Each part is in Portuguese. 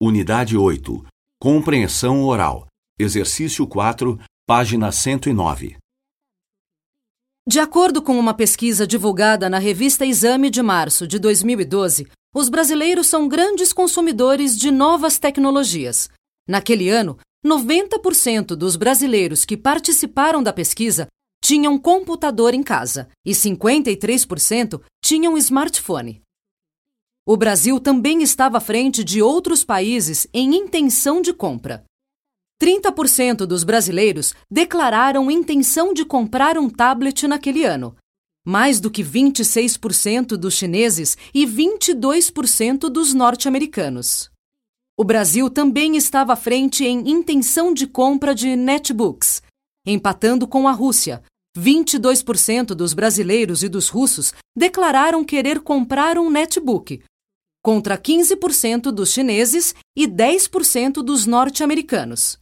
Unidade 8. Compreensão oral. Exercício 4, página 109. De acordo com uma pesquisa divulgada na revista Exame de março de 2012, os brasileiros são grandes consumidores de novas tecnologias. Naquele ano, 90% dos brasileiros que participaram da pesquisa tinham computador em casa e 53% tinham smartphone. O Brasil também estava à frente de outros países em intenção de compra. 30% dos brasileiros declararam intenção de comprar um tablet naquele ano, mais do que 26% dos chineses e 22% dos norte-americanos. O Brasil também estava à frente em intenção de compra de netbooks, empatando com a Rússia. 22% dos brasileiros e dos russos declararam querer comprar um netbook, contra 15% dos chineses e 10% dos norte-americanos.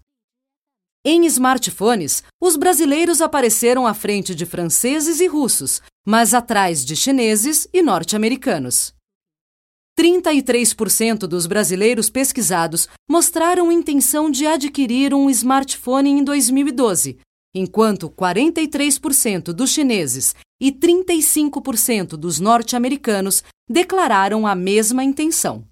Em smartphones, os brasileiros apareceram à frente de franceses e russos, mas atrás de chineses e norte-americanos. 33% dos brasileiros pesquisados mostraram intenção de adquirir um smartphone em 2012, enquanto 43% dos chineses e 35% dos norte-americanos declararam a mesma intenção.